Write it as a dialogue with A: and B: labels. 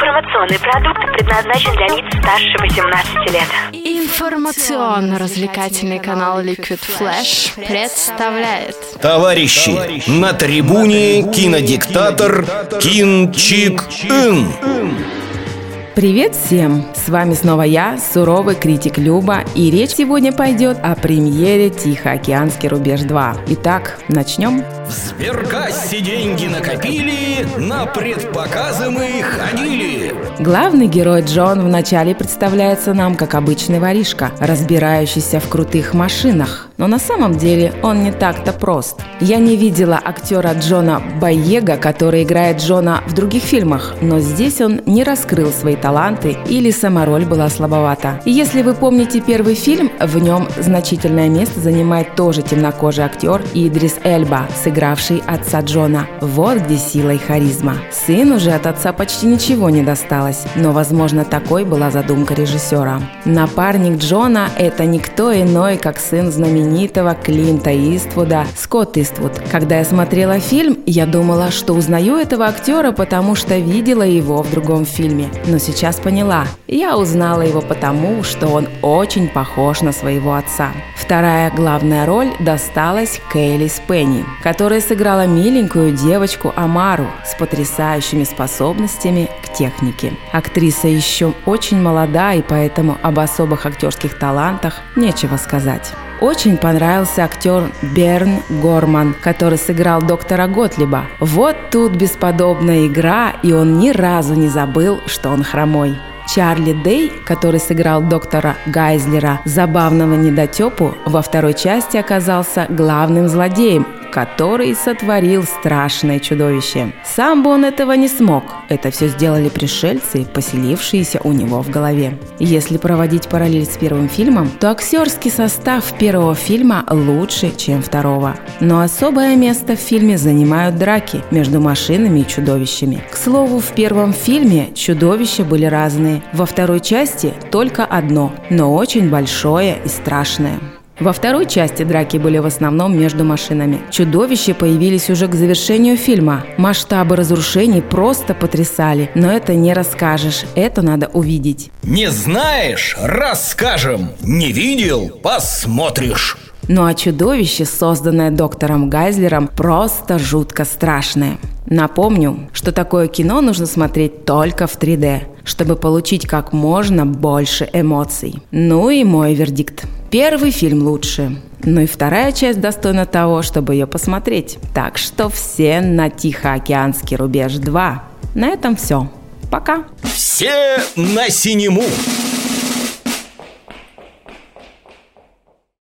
A: Информационный продукт предназначен для лиц старше 18 лет.
B: Информационно-развлекательный канал Liquid Flash представляет
C: Товарищи, на трибуне кинодиктатор Кин Чик Ин.
D: Привет всем! С вами снова я, суровый критик Люба, и речь сегодня пойдет о премьере «Тихоокеанский рубеж 2». Итак, начнем.
C: В сберкассе деньги накопили, на предпоказы мы ходили.
D: Главный герой Джон вначале представляется нам как обычный воришка, разбирающийся в крутых машинах. Но на самом деле он не так-то прост. Я не видела актера Джона Байега, который играет Джона в других фильмах, но здесь он не раскрыл свои таланты или сама роль была слабовата. Если вы помните первый фильм, в нем значительное место занимает тоже темнокожий актер Идрис Эльба, сыгравший отца Джона. Вот где сила и харизма. Сыну же от отца почти ничего не досталось, но, возможно, такой была задумка режиссера. Напарник Джона – это никто иной, как сын знаменитого Клинта Иствуда Скотт Иствуд. Когда я смотрела фильм, я думала, что узнаю этого актера, потому что видела его в другом фильме. Но сейчас поняла, я узнала его потому, что он очень похож на своего отца. Вторая главная роль досталась Кейли Спенни, которая сыграла миленькую девочку Амару с потрясающими способностями к технике. Актриса еще очень молода, и поэтому об особых актерских талантах нечего сказать. Очень понравился актер Берн Горман, который сыграл доктора Готлиба. Вот тут бесподобная игра, и он ни разу не забыл, что он хромой. Чарли Дей, который сыграл доктора Гайзлера, забавного недотепу, во второй части оказался главным злодеем который сотворил страшное чудовище. Сам бы он этого не смог. Это все сделали пришельцы, поселившиеся у него в голове. Если проводить параллель с первым фильмом, то актерский состав первого фильма лучше, чем второго. Но особое место в фильме занимают драки между машинами и чудовищами. К слову, в первом фильме чудовища были разные. Во второй части только одно, но очень большое и страшное. Во второй части драки были в основном между машинами. Чудовища появились уже к завершению фильма. Масштабы разрушений просто потрясали, но это не расскажешь, это надо увидеть.
C: Не знаешь? Расскажем. Не видел? Посмотришь.
D: Ну а чудовище, созданное доктором Гайзлером, просто жутко страшное. Напомню, что такое кино нужно смотреть только в 3D, чтобы получить как можно больше эмоций. Ну и мой вердикт. Первый фильм лучше. Ну и вторая часть достойна того, чтобы ее посмотреть. Так что все на Тихоокеанский рубеж 2. На этом все. Пока.
C: Все на синему.